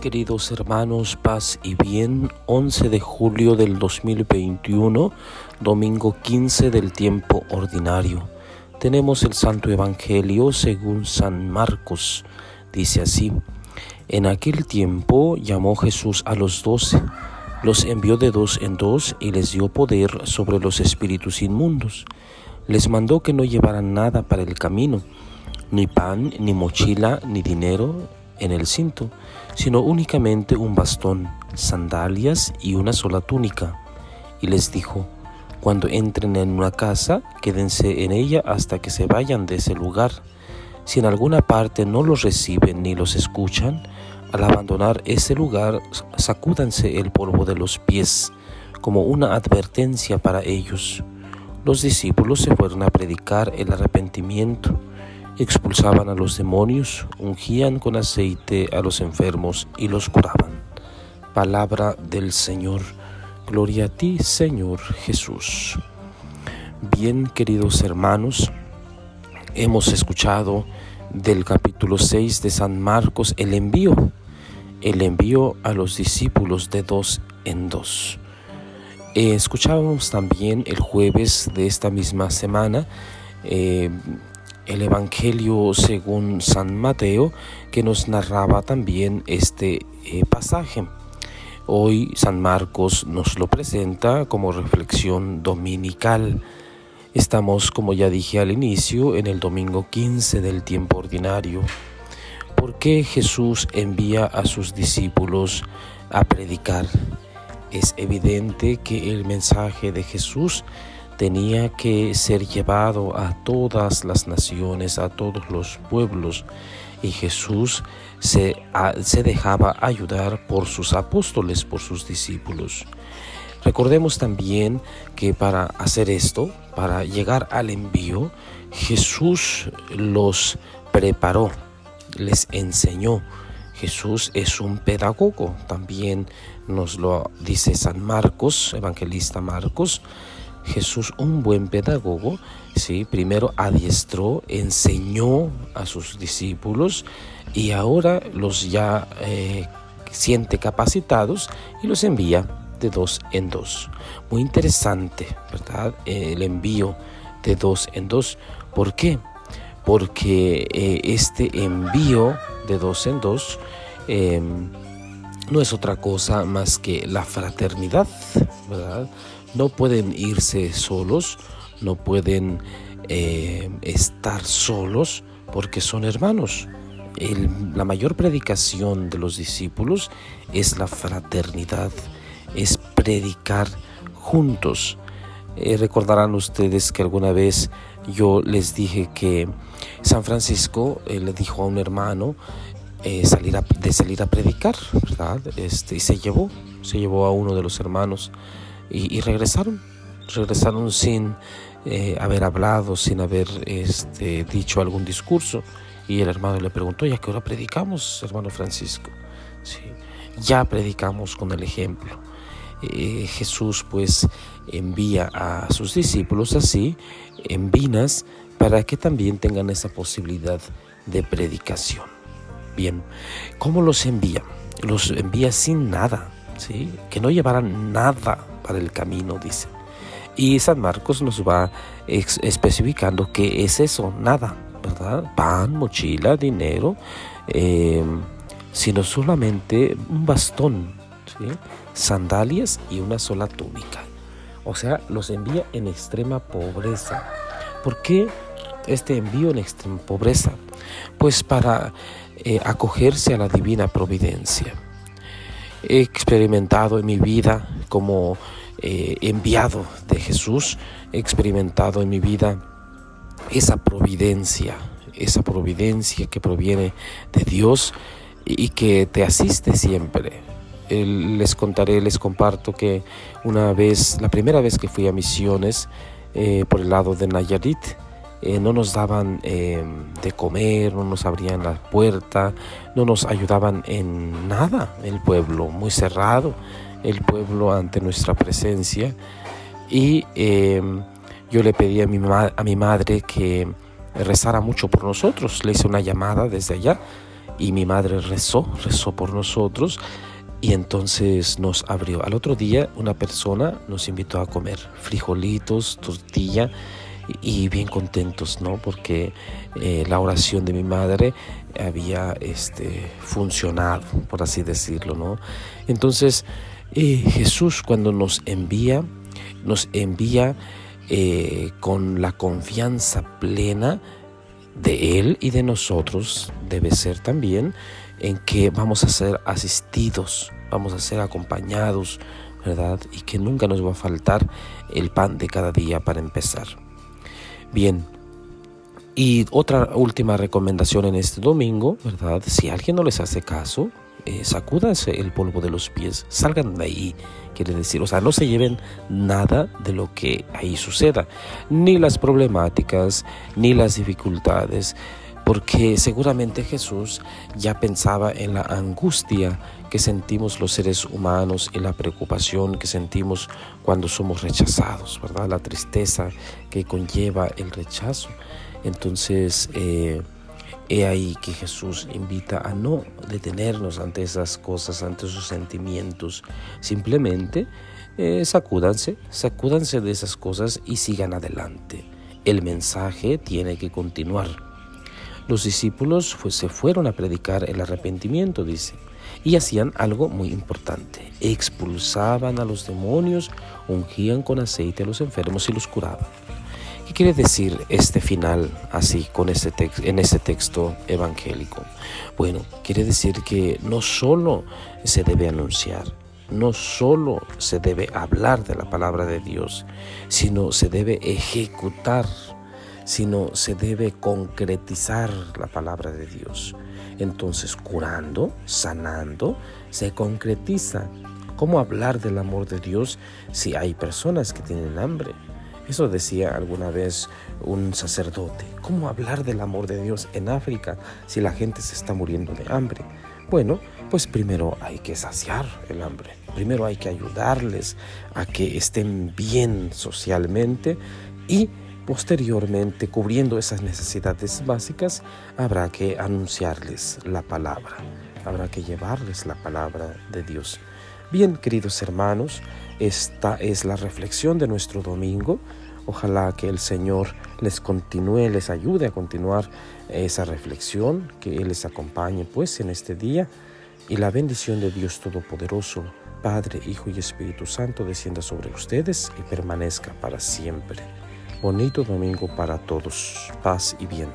Queridos hermanos, paz y bien, 11 de julio del 2021, domingo 15 del tiempo ordinario. Tenemos el Santo Evangelio según San Marcos. Dice así, en aquel tiempo llamó Jesús a los doce, los envió de dos en dos y les dio poder sobre los espíritus inmundos. Les mandó que no llevaran nada para el camino, ni pan, ni mochila, ni dinero en el cinto, sino únicamente un bastón, sandalias y una sola túnica. Y les dijo, cuando entren en una casa, quédense en ella hasta que se vayan de ese lugar. Si en alguna parte no los reciben ni los escuchan, al abandonar ese lugar, sacúdanse el polvo de los pies, como una advertencia para ellos. Los discípulos se fueron a predicar el arrepentimiento expulsaban a los demonios, ungían con aceite a los enfermos y los curaban. Palabra del Señor. Gloria a ti, Señor Jesús. Bien, queridos hermanos, hemos escuchado del capítulo 6 de San Marcos el envío, el envío a los discípulos de dos en dos. Eh, escuchábamos también el jueves de esta misma semana eh, el Evangelio según San Mateo que nos narraba también este eh, pasaje. Hoy San Marcos nos lo presenta como reflexión dominical. Estamos, como ya dije al inicio, en el domingo 15 del tiempo ordinario. ¿Por qué Jesús envía a sus discípulos a predicar? Es evidente que el mensaje de Jesús tenía que ser llevado a todas las naciones, a todos los pueblos, y Jesús se, se dejaba ayudar por sus apóstoles, por sus discípulos. Recordemos también que para hacer esto, para llegar al envío, Jesús los preparó, les enseñó. Jesús es un pedagogo, también nos lo dice San Marcos, evangelista Marcos, Jesús, un buen pedagogo, ¿sí? primero adiestró, enseñó a sus discípulos y ahora los ya eh, siente capacitados y los envía de dos en dos. Muy interesante, ¿verdad? el envío de dos en dos. ¿Por qué? Porque eh, este envío de dos en dos em, no es otra cosa más que la fraternidad, ¿verdad? No pueden irse solos, no pueden eh, estar solos porque son hermanos. la mayor predicación de los discípulos es la fraternidad, es predicar juntos. Eh, recordarán ustedes que alguna vez yo les dije que San Francisco eh, le dijo a un hermano salir de salir a predicar, ¿verdad? Este, y se llevó, se llevó a uno de los hermanos y, regresaron, regresaron sin eh, haber hablado, sin haber este, dicho algún discurso. Y el hermano le preguntó, ¿y a qué hora predicamos, hermano Francisco? Sí, ya predicamos con el ejemplo. Eh, Jesús pues envía a sus discípulos así, en vinas, para que también tengan esa posibilidad de predicación. Bien, ¿cómo los envía? Los envía sin nada, ¿sí? que no llevaran nada el camino, dice. Y San Marcos nos va especificando qué es eso, nada, ¿verdad? Pan, mochila, dinero, eh, sino solamente un bastón, sandalias y una sola túnica. O sea, los envía en extrema pobreza. ¿Por qué este envío en extrema pobreza? Pues para eh, acogerse a la divina providencia. He experimentado en mi vida como eh, enviado de Jesús, he experimentado en mi vida esa providencia, esa providencia que proviene de Dios y que te asiste siempre. Les contaré, les comparto que una vez, la primera vez que fui a misiones eh, por el lado de Nayarit, eh, no nos daban de comer, no nos abrían la puerta, no nos ayudaban en nada el pueblo, muy cerrado el pueblo ante nuestra presencia y em, yo le pedí a mi, a mi madre que rezara mucho por nosotros, le hice una llamada desde allá y mi madre rezó, rezó por nosotros y entonces nos abrió. Al otro día una persona nos invitó a comer frijolitos, tortilla y bien contentos, ¿no? Porque eh, la oración de mi madre había este, funcionado, por así decirlo, ¿no? Entonces eh, Jesús cuando nos envía, nos envía eh, con la confianza plena de Él y de nosotros, debe ser también en que vamos a ser asistidos, vamos a ser acompañados, ¿verdad? Y que nunca nos va a faltar el pan de cada día para empezar. Bien, y otra última recomendación en este domingo, ¿verdad? Si alguien no les hace caso, eh, sacúdanse el polvo de los pies, salgan de ahí, quiere decir, o sea, no se lleven nada de lo que ahí suceda, ni las problemáticas, ni las dificultades, porque seguramente Jesús ya pensaba en la angustia que sentimos los seres humanos y la preocupación que sentimos cuando somos rechazados, ¿verdad? La tristeza que conlleva el rechazo. Entonces, eh, he ahí que Jesús invita a no detenernos ante esas cosas, ante esos sentimientos. Simplemente eh, sacúdanse, sacúdanse de esas cosas y sigan adelante. El mensaje tiene que continuar. Los discípulos pues, se fueron a predicar el arrepentimiento, dice, y hacían algo muy importante. Expulsaban a los demonios, ungían con aceite a los enfermos y los curaban. ¿Qué quiere decir este final así con este en este texto evangélico? Bueno, quiere decir que no solo se debe anunciar, no solo se debe hablar de la palabra de Dios, sino se debe ejecutar sino se debe concretizar la palabra de Dios. Entonces, curando, sanando, se concretiza. ¿Cómo hablar del amor de Dios si hay personas que tienen hambre? Eso decía alguna vez un sacerdote. ¿Cómo hablar del amor de Dios en África si la gente se está muriendo de hambre? Bueno, pues primero hay que saciar el hambre. Primero hay que ayudarles a que estén bien socialmente y Posteriormente, cubriendo esas necesidades básicas, habrá que anunciarles la palabra, habrá que llevarles la palabra de Dios. Bien, queridos hermanos, esta es la reflexión de nuestro domingo. Ojalá que el Señor les continúe, les ayude a continuar esa reflexión, que Él les acompañe pues en este día y la bendición de Dios Todopoderoso, Padre, Hijo y Espíritu Santo descienda sobre ustedes y permanezca para siempre. Bonito domingo para todos. Paz y bien.